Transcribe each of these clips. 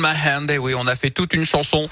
My Hand, et oui, on a fait toute une chanson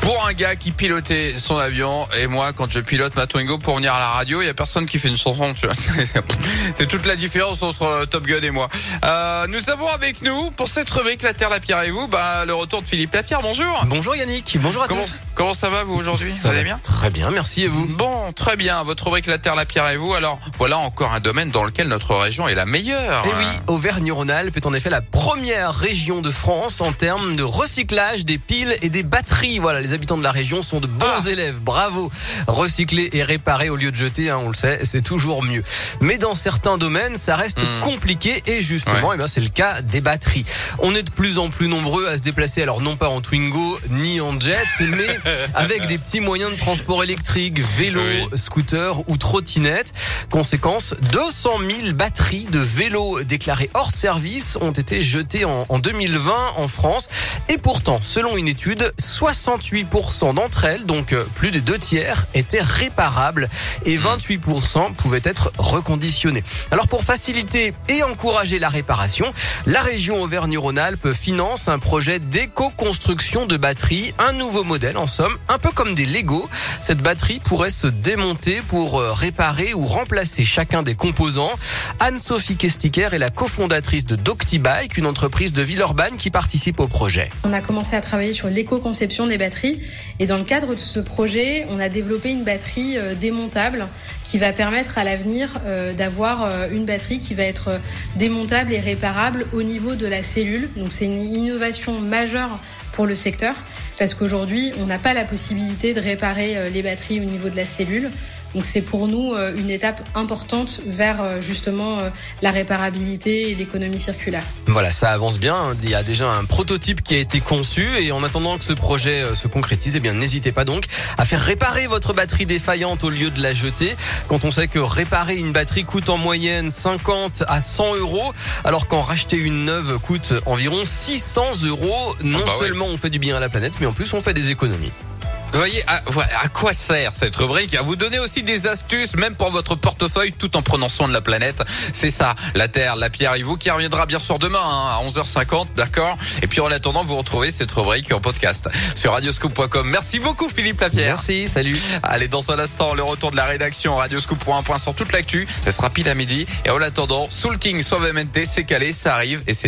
pour un gars qui pilotait son avion. Et moi, quand je pilote ma Twingo pour venir à la radio, il y a personne qui fait une chanson, tu vois. C'est toute la différence entre euh, Top Gun et moi. Euh, nous avons avec nous, pour cette rubrique La Terre, la Pierre et vous, bah, le retour de Philippe Lapierre. Bonjour. Bonjour Yannick, bonjour à Comment, tous. comment ça va, vous, aujourd'hui? Ça va bien? Très bien, merci et vous Bon, très bien. Votre rubrique La Terre, la Pierre et vous. Alors, voilà encore un domaine dans lequel notre région est la meilleure. Et oui, Auvergne-Rhône-Alpes est en effet la première région de France en termes de recyclage des piles et des batteries. Voilà, les habitants de la région sont de bons Ah. élèves. Bravo. Recycler et réparer au lieu de jeter, hein, on le sait, c'est toujours mieux. Mais dans certains domaines, ça reste Hmm. compliqué et justement, eh ben, c'est le cas des batteries. On est de plus en plus nombreux à se déplacer, alors non pas en Twingo ni en jet, mais avec des petits moyens de transport électrique, vélo, Oui. scooter ou trottinette. Conséquence, 200 000 batteries de vélos déclarées hors service ont été jetées en, en 2020 en France. Et pourtant, selon une étude, 68% d'entre elles, donc euh, plus des deux tiers, étaient réparables et 28% pouvaient être reconditionnées. Alors pour faciliter et encourager la réparation, la région Auvergne-Rhône-Alpes finance un projet d'éco-construction de batteries, un nouveau modèle en somme, un peu comme des Lego. Cette batterie pourrait se démonter pour euh, réparer ou remplacer chacun des composants. Anne-Sophie Kestiker est la cofondatrice de Doctibike, une entreprise de Villeurbanne qui participe au projet. On a commencé à travailler sur l'éco-conception des batteries et dans le cadre de ce projet, on a développé une batterie euh, démontable qui va permettre à l'avenir euh, d'avoir euh, une batterie qui va être démontable et réparable au niveau de la cellule. Donc c'est une innovation majeure pour le secteur parce qu'aujourd'hui, on n'a pas la possibilité de réparer les batteries au niveau de la cellule. Donc c'est pour nous euh, une étape importante vers euh, justement euh, la réparabilité et l'économie circulaire. Voilà, ça avance bien. Il y a déjà un prototype qui a été conçu et en attendant que ce projet se concrétise, eh bien n'hésitez pas donc à faire réparer votre batterie défaillante au lieu de la jeter. Quand on sait que réparer une batterie coûte en moyenne 50 à 100 euros, alors qu'en racheter une neuve coûte environ 600 euros, non Ah bah ouais. seulement on fait du bien à la planète, mais en plus on fait des économies. Vous voyez, à, quoi sert cette rubrique? À vous donner aussi des astuces, même pour votre portefeuille, tout en prenant soin de la planète. C'est ça, la Terre, la Pierre et vous, qui reviendra bien sûr demain hein, à 11h50, d'accord? Et puis en attendant, vous retrouvez cette rubrique en podcast sur radioscoop.com. Merci beaucoup Philippe Lapierre. Merci, salut. Allez, dans un instant, le retour de la rédaction Radioscoop pour un point sur toute l'actu. Ça sera pile à midi. Et en attendant, Soul King, Suavemente, c'est calé, ça arrive et c'est